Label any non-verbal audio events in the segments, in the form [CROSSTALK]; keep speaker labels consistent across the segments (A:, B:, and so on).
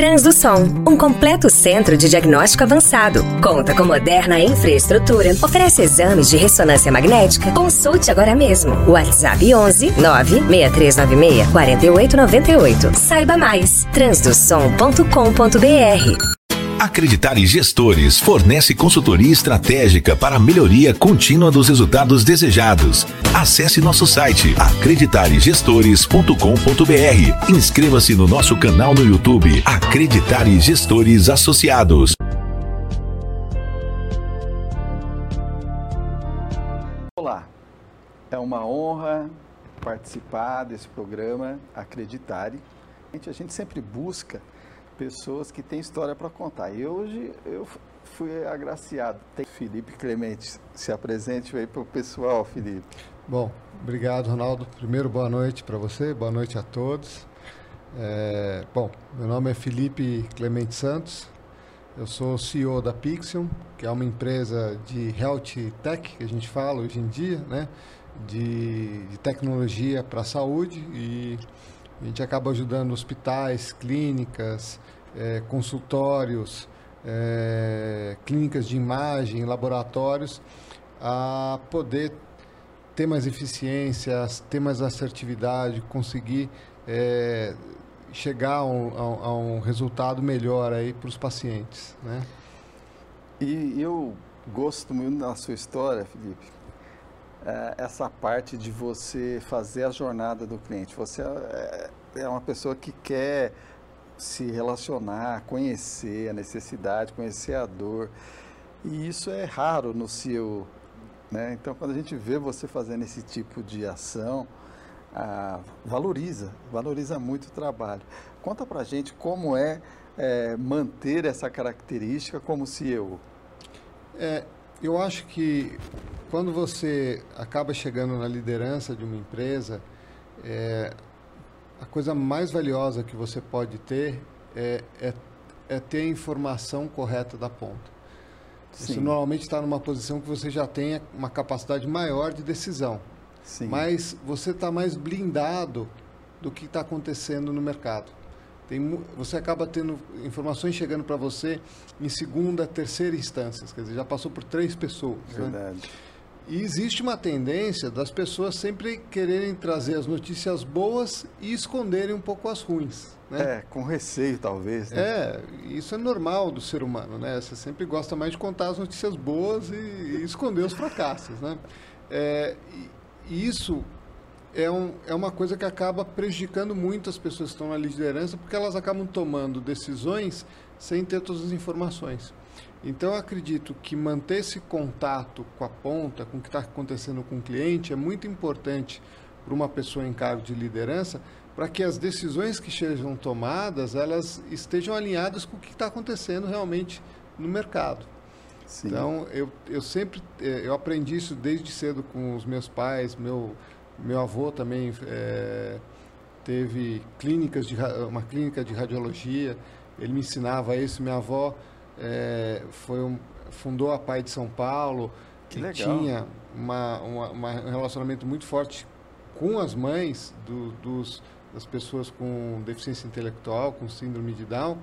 A: Transdução, um completo centro de diagnóstico avançado. Conta com moderna infraestrutura, oferece exames de ressonância magnética. Consulte agora mesmo. WhatsApp 11 96396 4898. Saiba mais. transdução.com.br
B: Acreditar em Gestores fornece consultoria estratégica para a melhoria contínua dos resultados desejados. Acesse nosso site acreditaregestores.com.br. Inscreva-se no nosso canal no YouTube Acreditar em Gestores Associados.
C: Olá, é uma honra participar desse programa Acreditare. A gente sempre busca pessoas que têm história para contar. E hoje eu fui agraciado. Tem Felipe Clemente, se apresente aí para o pessoal, Felipe.
D: Bom, obrigado, Ronaldo. Primeiro, boa noite para você, boa noite a todos. É, bom, meu nome é Felipe Clemente Santos, eu sou CEO da Pixion, que é uma empresa de health tech, que a gente fala hoje em dia, né? de, de tecnologia para a saúde e a gente acaba ajudando hospitais, clínicas, é, consultórios, é, clínicas de imagem, laboratórios a poder ter mais eficiência, ter mais assertividade, conseguir é, chegar a um, a um, resultado melhor aí para os pacientes, né?
C: E eu gosto muito da sua história, Felipe, essa parte de você fazer a jornada do cliente. Você é, é uma pessoa que quer se relacionar, conhecer a necessidade, conhecer a dor. E isso é raro no seu. Né? Então, quando a gente vê você fazendo esse tipo de ação, ah, valoriza, valoriza muito o trabalho. Conta pra gente como é, é manter essa característica como CEO.
D: É, eu acho que quando você acaba chegando na liderança de uma empresa, é, a coisa mais valiosa que você pode ter é, é, é ter a informação correta da ponta. Sim. Isso normalmente está numa posição que você já tem uma capacidade maior de decisão. Sim. Mas você está mais blindado do que está acontecendo no mercado. Tem, você acaba tendo informações chegando para você em segunda, terceira instâncias, quer dizer, já passou por três pessoas. Né? Verdade. Né? E existe uma tendência das pessoas sempre quererem trazer as notícias boas e esconderem um pouco as ruins. Né?
C: É, com receio talvez. Né?
D: É, isso é normal do ser humano, né? Você sempre gosta mais de contar as notícias boas e, e esconder os fracassos, né? É, e isso é, um, é uma coisa que acaba prejudicando muito as pessoas que estão na liderança, porque elas acabam tomando decisões sem ter todas as informações. Então, eu acredito que manter esse contato com a ponta, com o que está acontecendo com o cliente, é muito importante para uma pessoa em cargo de liderança, para que as decisões que sejam tomadas, elas estejam alinhadas com o que está acontecendo realmente no mercado. Sim. Então, eu, eu sempre, eh, eu aprendi isso desde cedo com os meus pais, meu meu avô também é, teve clínicas de, uma clínica de radiologia, ele me ensinava isso. Minha avó é, foi um, fundou a Pai de São Paulo, que, que tinha uma, uma, uma, um relacionamento muito forte com as mães do, dos, das pessoas com deficiência intelectual, com síndrome de Down.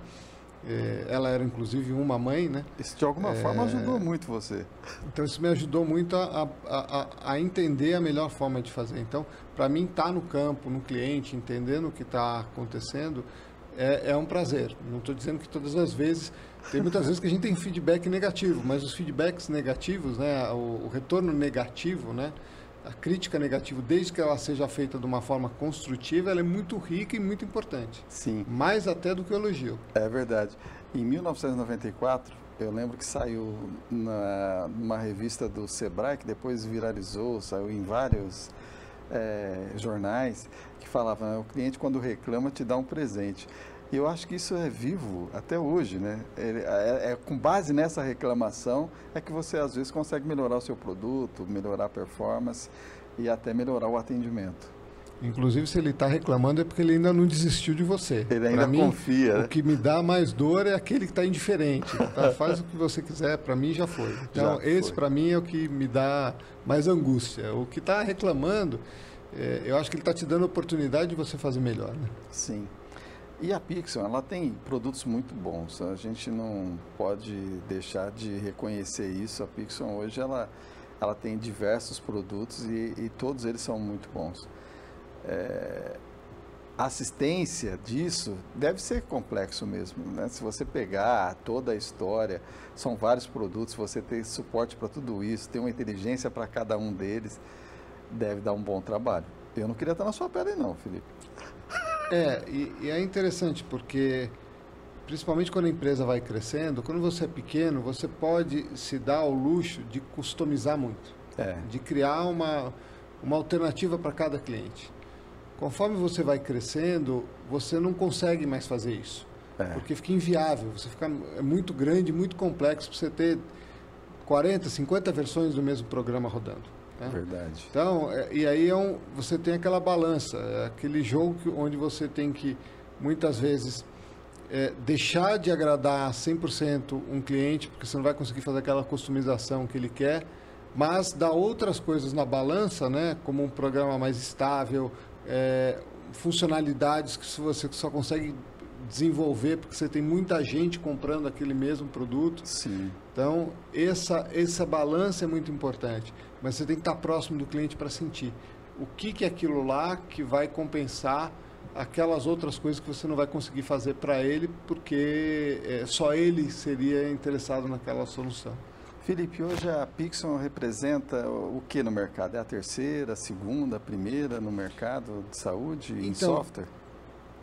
D: É, ela era inclusive uma mãe, né?
C: Isso de alguma é, forma ajudou muito você.
D: Então isso me ajudou muito a, a, a entender a melhor forma de fazer. Então, para mim, estar tá no campo, no cliente, entendendo o que está acontecendo, é, é, um prazer. Não estou dizendo que todas as vezes, tem muitas vezes que a gente tem feedback negativo, mas os feedbacks negativos, né, o, o retorno negativo, né, a crítica negativa, desde que ela seja feita de uma forma construtiva, ela é muito rica e muito importante.
C: Sim.
D: Mais até do que o elogio.
C: É verdade. Em 1994, eu lembro que saiu na, numa revista do Sebrae, que depois viralizou, saiu em vários é, jornais, que falava, né, o cliente quando reclama te dá um presente. E eu acho que isso é vivo até hoje, né? É, é, é, com base nessa reclamação é que você às vezes consegue melhorar o seu produto, melhorar a performance e até melhorar o atendimento.
D: Inclusive, se ele está reclamando é porque ele ainda não desistiu de você.
C: Ele ainda
D: mim,
C: confia.
D: Né? O que me dá mais dor é aquele que está indiferente. [LAUGHS] Tá? Faz o que você quiser, para mim já foi. Então, já esse para mim é o que me dá mais angústia. O que está reclamando, é, eu acho que ele está te dando a oportunidade de você fazer melhor. Né?
C: Sim. E a Pixel, ela tem produtos muito bons. A gente não pode deixar de reconhecer isso. A Pixel hoje ela, ela tem diversos produtos e, e todos eles são muito bons. É, a assistência disso deve ser complexo mesmo. Né? Se você pegar toda a história, são vários produtos, você tem suporte para tudo isso, tem uma inteligência para cada um deles, deve dar um bom trabalho. Eu não queria estar na sua pele não, Felipe.
D: É, e, e, é interessante porque, principalmente quando a empresa vai crescendo, quando você é pequeno, você pode se dar ao luxo de customizar muito, é. de criar uma, uma alternativa para cada cliente. Conforme você vai crescendo, você não consegue mais fazer isso, é. porque fica inviável, você fica é muito grande, muito complexo para você ter 40, 50 versões do mesmo programa rodando.
C: Né? Verdade.
D: Então, é, e aí é um, você tem aquela balança, é aquele jogo que, onde você tem que, muitas vezes, é, deixar de agradar 100% um cliente, porque você não vai conseguir fazer aquela customização que ele quer, mas dar outras coisas na balança, né, como um programa mais estável, é, funcionalidades que você só consegue desenvolver porque você tem muita gente comprando aquele mesmo produto.
C: Sim.
D: Então, essa, essa balança é muito importante mas você tem que estar próximo do cliente para sentir o que, que é aquilo lá que vai compensar aquelas outras coisas que você não vai conseguir fazer para ele, porque é, só ele seria interessado naquela solução.
C: Felipe, hoje a Pixel representa o que no mercado? É a terceira, a segunda, a primeira no mercado de saúde então, em software?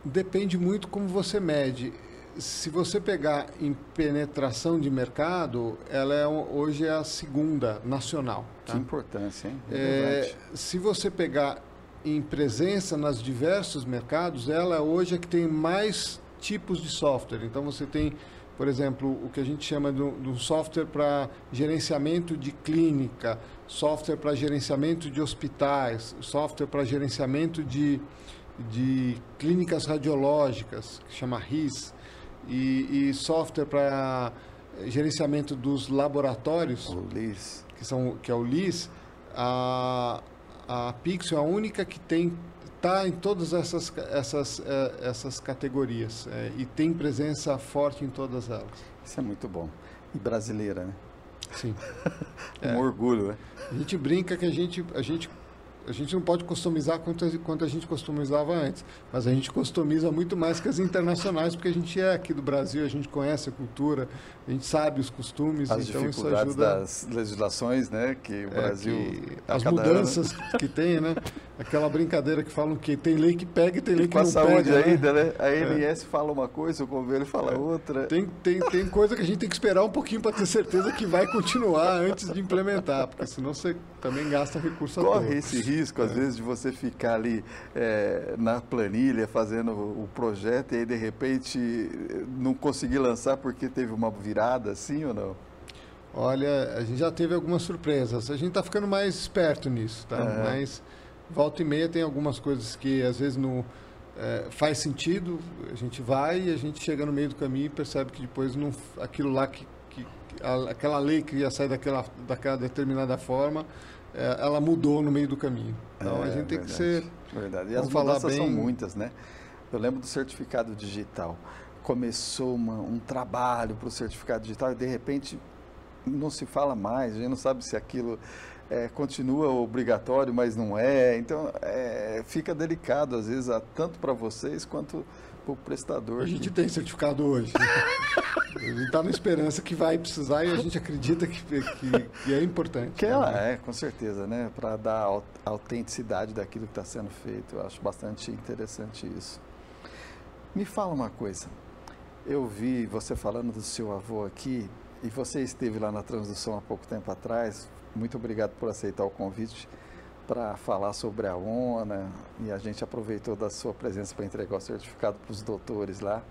D: Depende muito como você mede se você pegar em penetração de mercado, ela é hoje é a segunda nacional.
C: Tá? Que importância, hein?
D: É, se você pegar em presença nos diversos mercados, ela hoje é que tem mais tipos de software. Então você tem, por exemplo, o que a gente chama de um software para gerenciamento de clínica, software para gerenciamento de hospitais, software para gerenciamento de, de clínicas radiológicas, que chama RIS e, e software para gerenciamento dos laboratórios,
C: o LIS.
D: que são que é o LIS, a, a Pixel é a única que tem está em todas essas essas é, essas categorias é, e tem presença forte em todas elas.
C: Isso é muito bom e brasileira, né?
D: Sim. [LAUGHS]
C: um é. orgulho, né?
D: A gente brinca que a gente a gente a gente não pode customizar quanto, quanto a gente customizava antes, mas a gente customiza muito mais que as internacionais, porque a gente é aqui do Brasil, a gente conhece a cultura, a gente sabe os costumes,
C: as
D: então
C: isso ajuda. das legislações, né, que o é, Brasil...
D: Que, as mudanças ano... que tem, né, aquela brincadeira que falam que tem lei que pega e tem lei e que não pega.
C: Com a
D: saúde
C: ainda, né? A ANS é. fala uma coisa, o governo fala é. outra.
D: Tem, tem, tem coisa que a gente tem que esperar um pouquinho para ter certeza que vai continuar antes de implementar, porque senão você também gasta recurso
C: Corre esse risco, às é. vezes, de você ficar ali é, na planilha fazendo o projeto e aí, de repente, não conseguir lançar porque teve uma virada, assim ou não?
D: Olha, a gente já teve algumas surpresas. A gente está ficando mais esperto nisso, tá? Mas volta e meia tem algumas coisas que às vezes não é, faz sentido. A gente vai e a gente chega no meio do caminho e percebe que depois não, aquilo lá que, que a, aquela lei que ia sair daquela, daquela determinada forma ela mudou no meio do caminho. Então é, a gente tem verdade, que ser.
C: Verdade. E as mudanças bem... são muitas, né? Eu lembro do certificado digital. Começou uma, um trabalho para o certificado digital e de repente não se fala mais, a gente não sabe se aquilo é, continua obrigatório, mas não é. Então é, fica delicado, às vezes, tanto para vocês quanto para o prestador.
D: A gente tem certificado hoje. [LAUGHS] a gente está na esperança que vai precisar e a gente acredita que, que, que é importante.
C: Que ela né? é, com certeza, né? Para dar a autenticidade daquilo que está sendo feito. Eu acho bastante interessante isso. Me fala uma coisa. Eu vi você falando do seu avô aqui e você esteve lá na transdução há pouco tempo atrás. Muito obrigado por aceitar o convite para falar sobre a ONA e a gente aproveitou da sua presença para entregar o certificado para os doutores lá.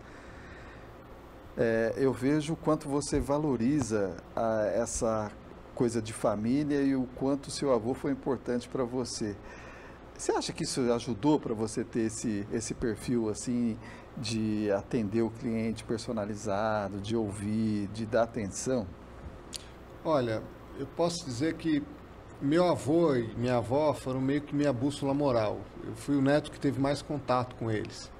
C: É, eu vejo o quanto você valoriza a, essa coisa de família e o quanto seu avô foi importante para você. Você acha que isso ajudou para você ter esse, esse perfil assim de atender o cliente personalizado, de ouvir, de dar atenção?
D: Olha, eu posso dizer que meu avô e minha avó foram meio que minha bússola moral. Eu fui o neto que teve mais contato com eles.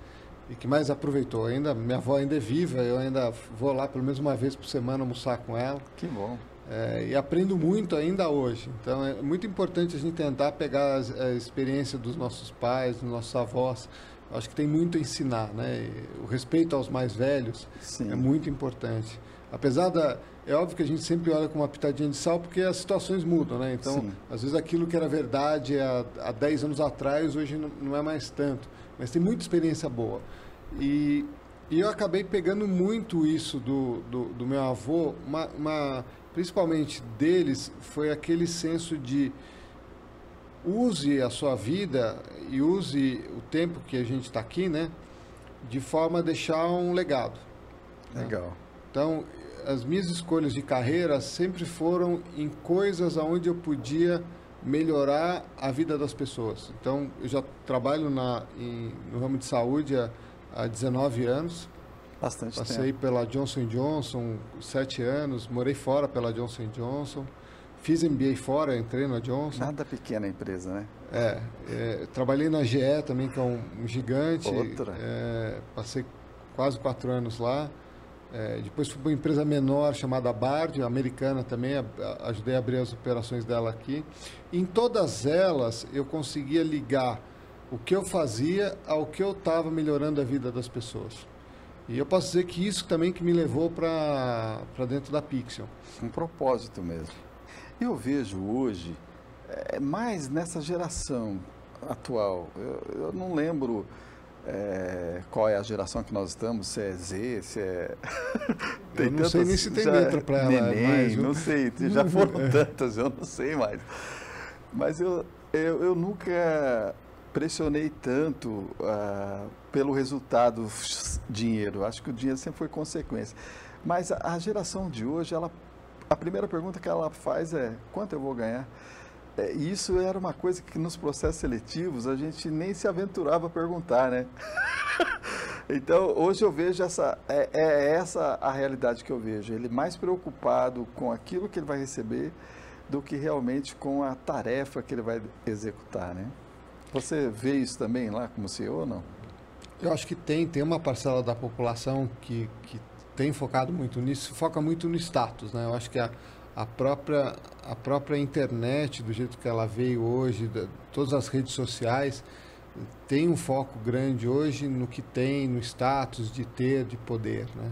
D: e que mais aproveitou. Ainda minha avó ainda é viva, eu ainda vou lá pelo menos uma vez por semana almoçar com ela.
C: Que bom.
D: É, e aprendo muito ainda hoje. Então é muito importante a gente tentar pegar a, a experiência dos nossos pais, dos nossos avós. Acho que tem muito a ensinar, né? E o respeito aos mais velhos
C: Sim.
D: é muito importante. Apesar da é óbvio que a gente sempre olha com uma pitadinha de sal porque as situações mudam, né? Então,
C: Sim.
D: às vezes aquilo que era verdade há, há 10 anos atrás, hoje não, não é mais tanto. Mas tem muita experiência boa. E, e eu acabei pegando muito isso do, do, do meu avô, uma, uma, principalmente deles, foi aquele senso de use a sua vida e use o tempo que a gente está aqui, né? De forma a deixar um legado. né? Então, as minhas escolhas de carreira sempre foram em coisas onde eu podia melhorar a vida das pessoas. Então, eu já trabalho na, em- no ramo de saúde há, há 19 anos.
C: Bastante
D: Passei
C: tempo.
D: pela Johnson Johnson sete anos, morei fora pela Johnson Johnson, fiz MBA fora, entrei na Johnson.
C: Nada pequena a empresa, né?
D: É, é, trabalhei na GE também, que é um, um gigante.
C: Outra.
D: É, passei quase quatro anos lá. É, depois fui para uma empresa menor chamada Bard, americana também, a- a- ajudei a abrir as operações dela aqui. Em todas elas, eu conseguia ligar o que eu fazia ao que eu estava melhorando a vida das pessoas. E eu posso dizer que isso também que me levou para dentro da Pixel.
C: Um propósito mesmo. Eu vejo hoje, é, mais nessa geração atual, eu, eu não lembro é, qual é a geração que nós estamos, se é Z, se é. [LAUGHS]
D: Eu não sei nem se tem letra para ela
C: neném,
D: mais?
C: Não sei, já [LAUGHS] foram tantas, eu não sei mais. Mas eu, eu, eu nunca pressionei tanto ah, pelo resultado dinheiro. Acho que o dinheiro sempre foi consequência. Mas a, a geração de hoje, ela, a primeira pergunta que ela faz é quanto eu vou ganhar? É, isso era uma coisa que nos processos seletivos a gente nem se aventurava a perguntar, né? [LAUGHS] Então, hoje eu vejo essa, é, é essa a realidade que eu vejo. Ele mais preocupado com aquilo que ele vai receber do que realmente com a tarefa que ele vai executar, né? Você vê isso também lá como CEO ou não?
D: Eu acho que tem, tem uma parcela da população que, que tem focado muito nisso, foca muito no status, né? Eu acho que a, a, própria, a própria internet, do jeito que ela veio hoje, da- todas as redes sociais, tem um foco grande hoje no que tem, no status de ter, de poder, né?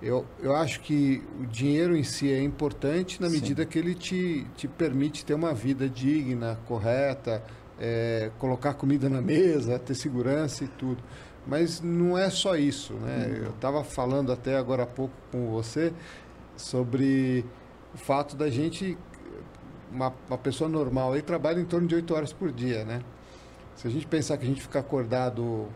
D: Eu, eu acho que o dinheiro em si é importante na
C: Sim.
D: medida que ele te, te permite ter uma vida digna, correta, é, colocar comida na mesa, ter segurança e tudo. Mas não é só isso, né? Eu estava falando até agora há pouco com você sobre o fato da gente, uma, uma pessoa normal aí trabalha em torno de 8 horas por dia, né? Se a gente pensar que a gente fica acordado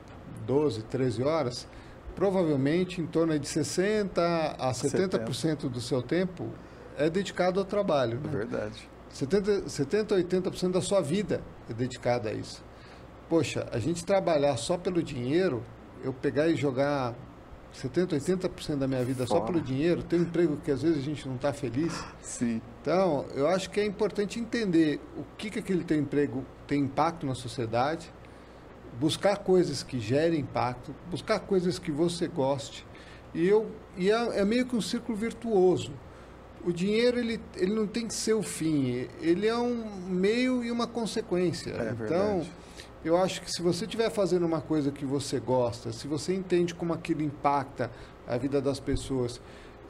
D: 12, 13 horas, provavelmente em torno de 60 a 70% do seu tempo é dedicado ao trabalho. Né?
C: verdade.
D: 70, 70 80% da sua vida é dedicada a isso. Poxa, a gente trabalhar só pelo dinheiro, eu pegar e jogar 70, 80% da minha vida só
C: Fora.
D: pelo dinheiro, ter um emprego que às vezes a gente não está feliz.
C: Sim.
D: Então, eu acho que é importante entender o que, que aquele teu emprego tem impacto na sociedade, buscar coisas que gerem impacto, buscar coisas que você goste. E, eu, e é, é meio que um círculo virtuoso. O dinheiro ele, ele não tem que ser o fim, ele é um meio e uma consequência.
C: É
D: então,
C: verdade.
D: Eu acho que se você estiver fazendo uma coisa que você gosta, se você entende como aquilo impacta a vida das pessoas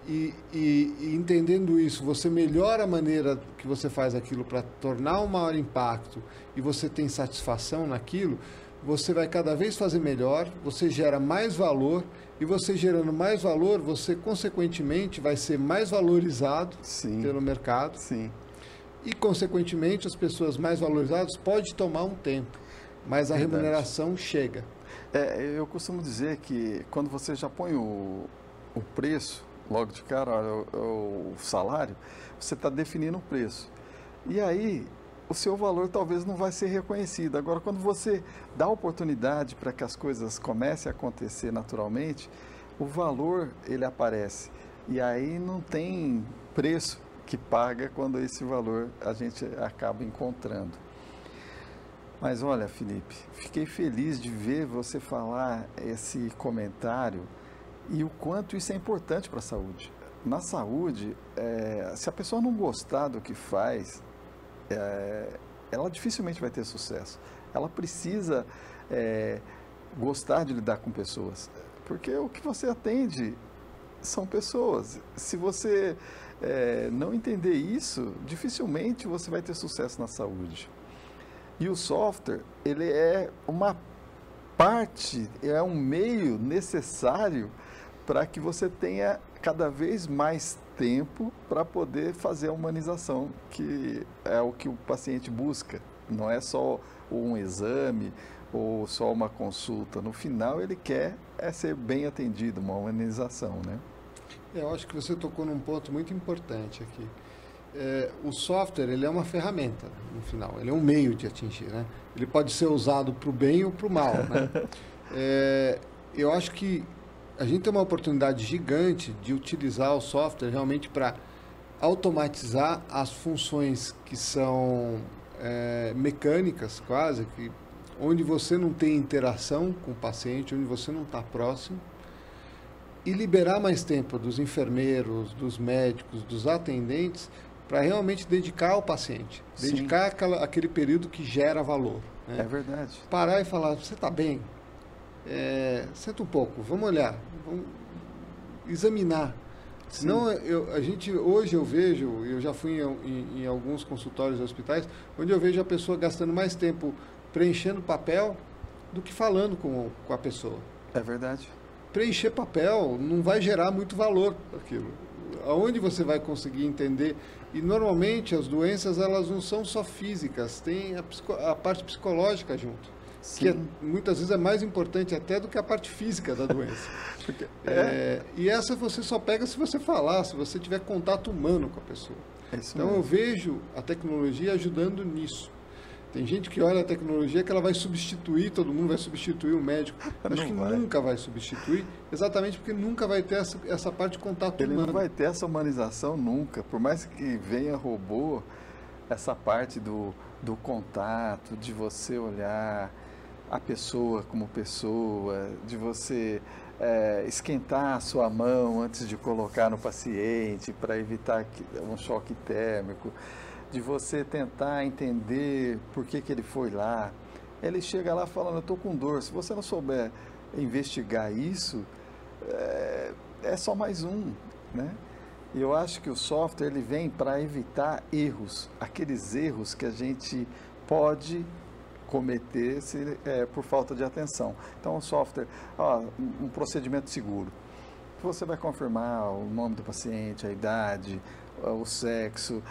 D: e, e- e entendendo isso, você melhora a maneira que você faz aquilo para tornar um maior impacto e você tem satisfação naquilo, você vai cada vez fazer melhor, você gera mais valor e você gerando mais valor, você consequentemente vai ser mais valorizado
C: Sim.
D: pelo mercado
C: Sim.
D: e consequentemente as pessoas mais valorizadas pode tomar um tempo, mas a
C: Verdade.
D: remuneração chega.
C: É, eu costumo dizer que quando você já põe o, o preço, logo de cara, o, o salário, você está definindo o preço. E aí, o seu valor talvez não vai ser reconhecido. Agora, quando você dá oportunidade para que as coisas comecem a acontecer naturalmente, o valor ele aparece. E aí não tem preço que paga quando esse valor a gente acaba encontrando. Mas olha, Felipe, fiquei feliz de ver você falar esse comentário e o quanto isso é importante para a saúde. Na saúde, é, se a pessoa não gostar do que faz, é, ela dificilmente vai ter sucesso. Ela precisa é, gostar de lidar com pessoas, porque o que você atende são pessoas. Se você é, não entender isso, dificilmente você vai ter sucesso na saúde. E o software, ele é uma parte, é um meio necessário para que você tenha cada vez mais tempo para poder fazer a humanização, que é o que o paciente busca. Não é só um exame ou só uma consulta. No final, ele quer é ser bem atendido, uma humanização, né?
D: Eu acho que você tocou num ponto muito importante aqui. É, o software ele é uma ferramenta no final, ele é um meio de atingir, né? Ele pode ser usado para o bem ou para o mal, né? [LAUGHS] é, eu acho que a gente tem uma oportunidade gigante de utilizar o software realmente para automatizar as funções que são é, mecânicas quase, que, onde você não tem interação com o paciente, onde você não está próximo e liberar mais tempo dos enfermeiros, dos médicos, dos atendentes para realmente dedicar ao paciente, dedicar aquela, aquele período que gera valor.
C: Né? É verdade.
D: Parar e falar, você está bem? É, senta um pouco, vamos olhar, vamos examinar. Senão, eu, a gente, hoje eu vejo, eu já fui em, em, em alguns consultórios e hospitais, onde eu vejo a pessoa gastando mais tempo preenchendo papel do que falando com, com a pessoa.
C: É verdade
D: preencher papel não vai gerar muito valor aquilo. Aonde você vai conseguir entender? E normalmente as doenças elas não são só físicas, tem a, a parte psicológica junto. Sim. Que é, muitas vezes é mais importante até do que a parte física da doença. [LAUGHS] Porque, é. É, e essa você só pega se você falar, se você tiver contato humano com a pessoa. É então mesmo. eu vejo a tecnologia ajudando nisso. Tem gente que olha a tecnologia que ela vai substituir, todo mundo vai substituir o médico. [LAUGHS] Acho não que vai. nunca vai substituir, exatamente porque nunca vai ter essa, essa parte de contato
C: Ele
D: humano.
C: não vai ter essa humanização nunca. Por mais que venha robô, essa parte do, do contato, de você olhar a pessoa como pessoa, de você é, esquentar a sua mão antes de colocar no paciente para evitar um choque térmico de você tentar entender por que, que ele foi lá. Ele chega lá falando, eu estou com dor. Se você não souber investigar isso, é, é só mais um, né? E eu acho que o software ele vem para evitar erros, aqueles erros que a gente pode cometer se, é, por falta de atenção. Então, o software, ó, um procedimento seguro. Você vai confirmar o nome do paciente, a idade, o sexo,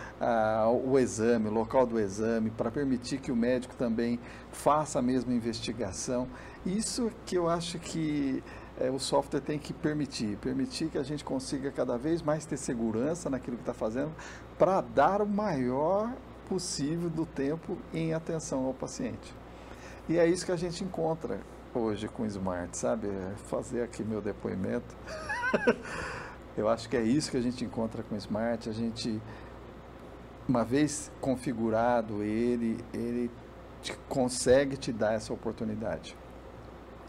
C: o exame, o local do exame, para permitir que o médico também faça a mesma investigação. Isso que eu acho que é, o software tem que permitir, permitir que a gente consiga cada vez mais ter segurança naquilo que está fazendo, para dar o maior possível do tempo em atenção ao paciente. E é isso que a gente encontra hoje com o Smart, sabe? É fazer aqui meu depoimento. [LAUGHS] Eu acho que é isso que a gente encontra com o Smart. A gente, uma vez configurado ele, ele te, consegue te dar essa oportunidade.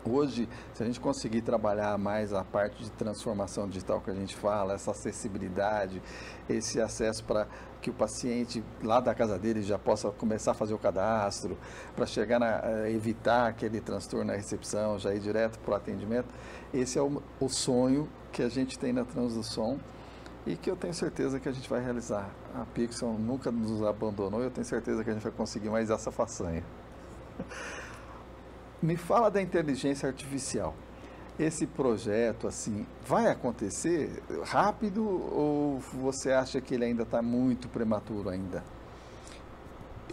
C: Hoje, se a gente conseguir trabalhar mais a parte de transformação digital que a gente fala, essa acessibilidade, esse acesso para que o paciente lá da casa dele já possa começar a fazer o cadastro, para chegar a evitar aquele transtorno na recepção, já ir direto para o atendimento, esse é o, o sonho que a gente tem na Transdução e que eu tenho certeza que a gente vai realizar. A Pixel nunca nos abandonou e eu tenho certeza que a gente vai conseguir mais essa façanha. [LAUGHS] Me fala da inteligência artificial. Esse projeto, assim, vai acontecer rápido ou você acha que ele ainda está muito prematuro ainda?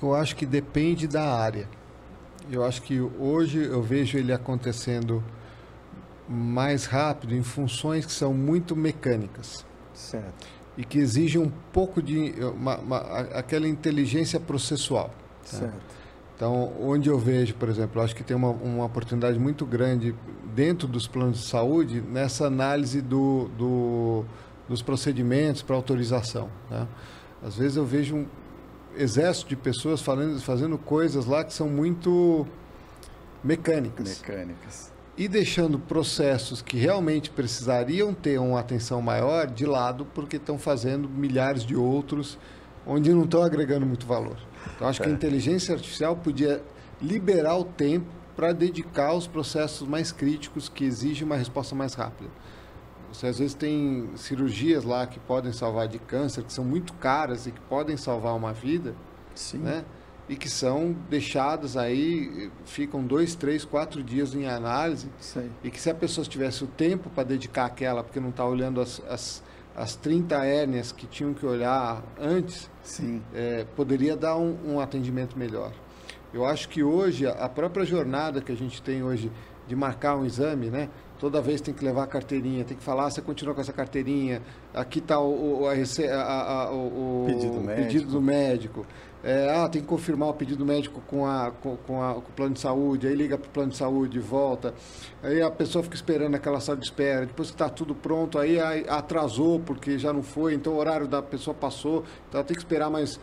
D: Eu acho que depende da área. Eu acho que hoje eu vejo ele acontecendo mais rápido em funções que são muito mecânicas.
C: Certo.
D: E que exigem um pouco de uma, uma, aquela inteligência processual.
C: Tá? Certo.
D: Então, onde eu vejo, por exemplo, acho que tem uma, uma oportunidade muito grande dentro dos planos de saúde nessa análise do, do dos procedimentos para autorização. Né? Às vezes eu vejo um, exército de pessoas falando, fazendo coisas lá que são muito mecânicas.
C: Mecânicas.
D: E deixando processos que realmente precisariam ter uma atenção maior de lado, porque estão fazendo milhares de outros, onde não estão agregando muito valor. Então, acho é. que a é. inteligência artificial podia liberar o tempo para dedicar aos processos mais críticos que exigem uma resposta mais rápida. Você às vezes tem cirurgias lá que podem salvar de câncer, que são muito caras e que podem salvar uma vida, Sim. né? E que são deixadas aí, ficam dois, três, quatro dias em análise. Sim. E que se a pessoa tivesse o tempo para dedicar aquela, porque não está olhando as, as, as 30 hérnias que tinham que olhar antes, é, poderia dar um, um atendimento melhor. Eu acho que hoje, a própria jornada que a gente tem hoje de marcar um exame, né? Toda vez tem que levar a carteirinha, tem que falar, ah, você continua com essa carteirinha, aqui está o, o, a, a, o,
C: pedido,
D: pedido do médico. É, ah, tem que confirmar o pedido médico com, a, com, com, a, com o plano de saúde, aí liga para o plano de saúde e volta. Aí a pessoa fica esperando aquela sala de espera, depois que está tudo pronto, aí, aí atrasou porque já não foi, então o horário da pessoa passou, então ela tem que esperar mais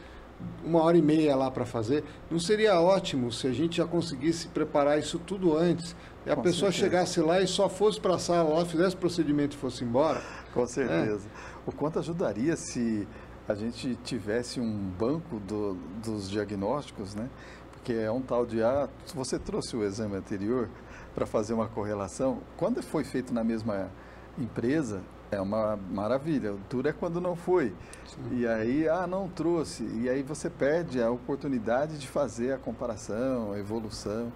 D: uma hora e meia lá para fazer. Não seria ótimo se a gente já conseguisse preparar isso tudo antes e a Com pessoa certeza. chegasse lá e só fosse para a sala lá, fizesse o procedimento e fosse embora?
C: Com certeza. É. O quanto ajudaria se a gente tivesse um banco do, dos diagnósticos, né? Porque é um tal de, ah, você trouxe o exame anterior para fazer uma correlação. Quando foi feito na mesma empresa, é uma maravilha. O duro é quando não foi. Sim. E aí, ah, não trouxe. E aí você perde a oportunidade de fazer a comparação, a evolução,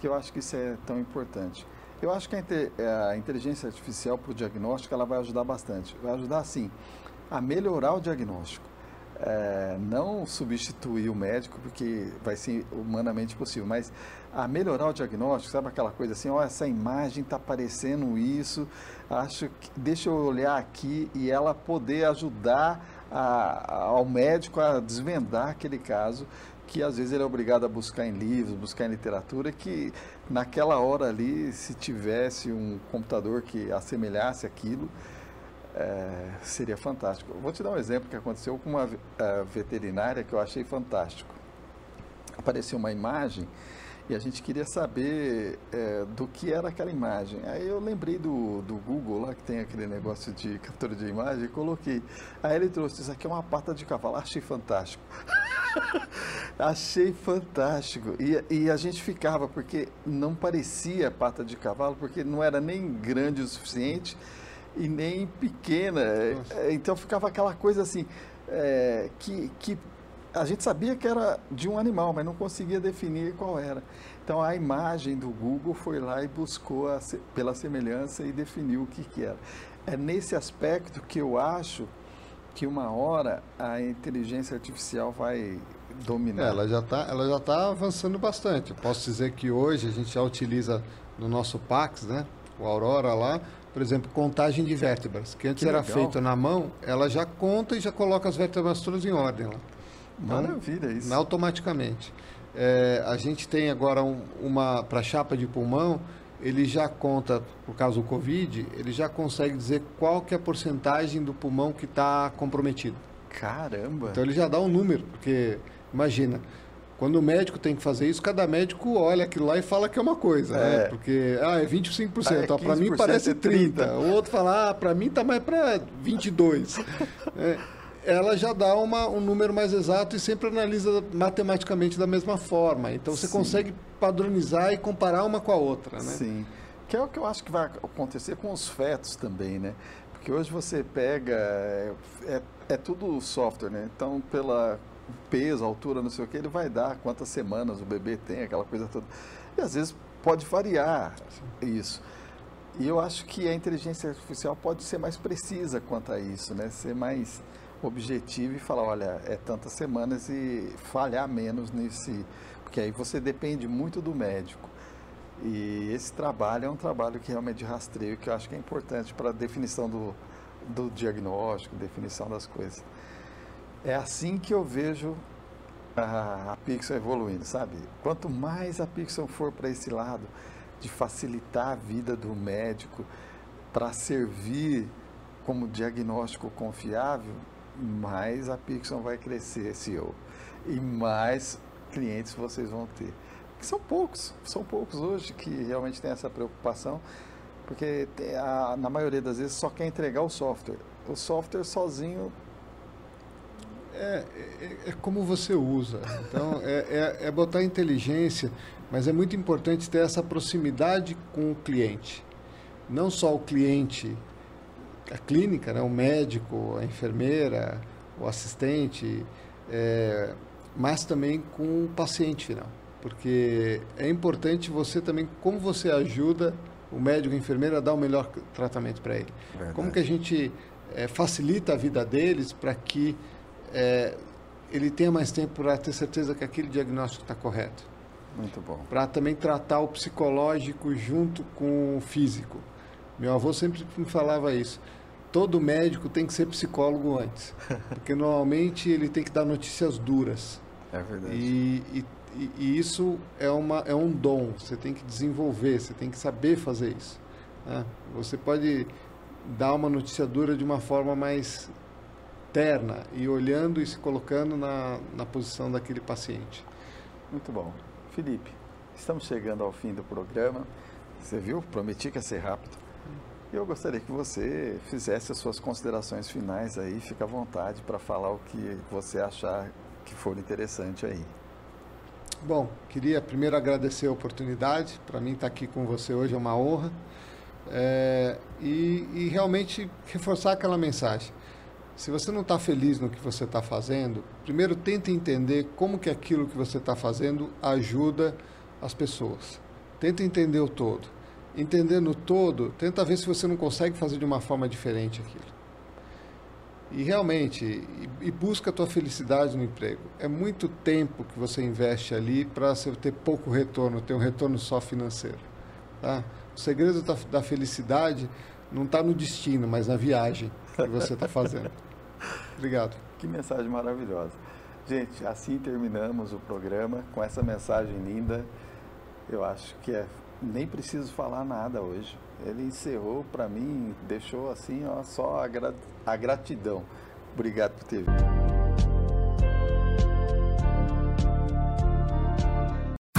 C: que eu acho que isso é tão importante. Eu acho que a, inteligência artificial para o diagnóstico ela vai ajudar bastante. Vai ajudar, sim, a melhorar o diagnóstico. É, não substituir o médico, porque vai ser humanamente possível, mas a melhorar o diagnóstico, sabe aquela coisa assim, ó, essa imagem está parecendo isso, acho que deixa eu olhar aqui e ela poder ajudar a, ao médico a desvendar aquele caso que às vezes ele é obrigado a buscar em livros, buscar em literatura, que naquela hora ali, se tivesse um computador que assemelhasse aquilo, é, seria fantástico. Vou te dar um exemplo que aconteceu com uma uh, veterinária que eu achei fantástico. Apareceu uma imagem e a gente queria saber é, do que era aquela imagem. Aí eu lembrei do, do Google lá, que tem aquele negócio de [LAUGHS] captura de imagem, e coloquei. Aí ele trouxe, isso aqui é uma pata de cavalo, achei fantástico. [LAUGHS] achei fantástico. E, e a gente ficava, porque não parecia pata de cavalo, porque não era nem grande o suficiente e nem pequena. Nossa. Então ficava aquela coisa assim, é, que, que a gente sabia que era de um animal, mas não conseguia definir qual era. Então a imagem do Google foi lá e buscou a, pela semelhança e definiu o que, que era. É nesse aspecto que eu acho que uma hora a inteligência artificial vai dominar.
D: É, ela já está ela já tá avançando bastante. Eu posso dizer que hoje a gente já utiliza no nosso Pax, né, o Aurora lá, por exemplo, contagem de vértebras, que antes que era feito na mão, ela já conta e já coloca as vértebras todas em ordem lá.
C: Maravilha isso.
D: Automaticamente. É, a gente tem agora um, uma, para chapa de pulmão, ele já conta, por causa do Covid, ele já consegue dizer qual que é a porcentagem do pulmão que está comprometido.
C: Caramba!
D: Então ele já dá um número, porque imagina, quando o médico tem que fazer isso, cada médico olha aquilo lá e fala que é uma coisa, né? é. né? Porque, ah, é 25%, ah, é para mim parece 30. 30. O outro fala, ah, para mim tá mais para 22. [LAUGHS] é ela já dá uma, um número mais exato e sempre analisa matematicamente da mesma forma. Então você Sim. consegue padronizar e comparar uma com a outra, né?
C: Sim. Que é o que eu acho que vai acontecer com os fetos também, né? Porque hoje você pega, é, é, é tudo software, né? Então, pela peso, altura, não sei o que, ele vai dar quantas semanas o bebê tem, aquela coisa toda. E às vezes pode variar Sim. isso. E eu acho que a inteligência artificial pode ser mais precisa quanto a isso, né? Ser mais objetivo e falar, olha, é tantas semanas e falhar menos nesse. Porque aí você depende muito do médico. E esse trabalho é um trabalho que realmente de rastreio, que eu acho que é importante para a definição do, do diagnóstico, definição das coisas. É assim que eu vejo a, a Pixel evoluindo, sabe? Quanto mais a Pixel for para esse lado de facilitar a vida do médico para servir como diagnóstico confiável, mais a Pixel vai crescer, CEO. e mais clientes vocês vão ter. são poucos, são poucos hoje que realmente têm essa preocupação, porque a, na maioria das vezes só quer entregar o software. O software sozinho
D: é, é, é, como você usa. Então, é, é, é, botar inteligência, mas é muito importante ter essa proximidade com o cliente. Não só o cliente, a clínica, né, o médico, a enfermeira, o assistente, é, mas também com o paciente final. Porque é importante você também, como você ajuda o médico e a enfermeira a dar o melhor tratamento para ele. Verdade. Como que a gente é, facilita a vida deles para que é, ele tenha mais tempo para ter certeza que aquele diagnóstico está correto.
C: Muito bom.
D: Para também tratar o psicológico junto com o físico. Meu avô sempre me falava isso. Todo médico tem que ser psicólogo antes, [LAUGHS] porque normalmente ele tem que dar notícias duras.
C: É verdade.
D: E, e, e isso é, uma, é um dom. Você tem que desenvolver, você tem que saber fazer isso. Né? Você pode dar uma notícia dura de uma forma mais terna e olhando e se colocando na, na posição daquele paciente.
C: Muito bom. Felipe, estamos chegando ao fim do programa. Você viu? Prometi que ia ser rápido. Eu gostaria que você fizesse as suas considerações finais aí. Fica à vontade para falar o que você achar que for interessante aí.
D: Bom, queria primeiro agradecer a oportunidade. Para mim estar aqui com você hoje é uma honra. É, e, e realmente reforçar aquela mensagem. Se você não está feliz no que você está fazendo, primeiro tente entender como que aquilo que você está fazendo ajuda as pessoas. Tenta entender o todo. Entendendo todo, tenta ver se você não consegue fazer de uma forma diferente aquilo. E realmente, e, e busca a tua felicidade no emprego. É muito tempo que você investe ali para você ter pouco retorno, ter um retorno só financeiro. Tá? O segredo da, da felicidade não está no destino, mas na viagem que você está fazendo. [LAUGHS] Obrigado.
C: Que mensagem maravilhosa. Gente, assim terminamos o programa com essa mensagem linda. Eu acho que é nem preciso falar nada hoje. Ele encerrou para mim, deixou assim, ó, só a, gra a gratidão. Obrigado por ter vindo.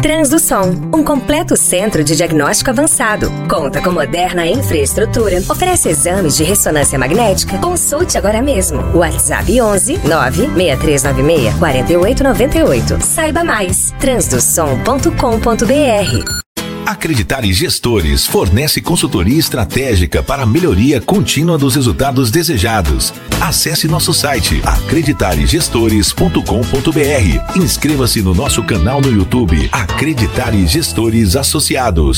A: Transdução, um completo centro de diagnóstico avançado. Conta com moderna infraestrutura, oferece exames de ressonância magnética. Consulte agora mesmo. WhatsApp 11 96396 4898. Saiba mais. transdução.com.br
B: Acreditar em Gestores fornece consultoria estratégica para a melhoria contínua dos resultados desejados. Acesse nosso site acreditaregestores.com.br. Inscreva-se no nosso canal no YouTube Acreditar em Gestores Associados.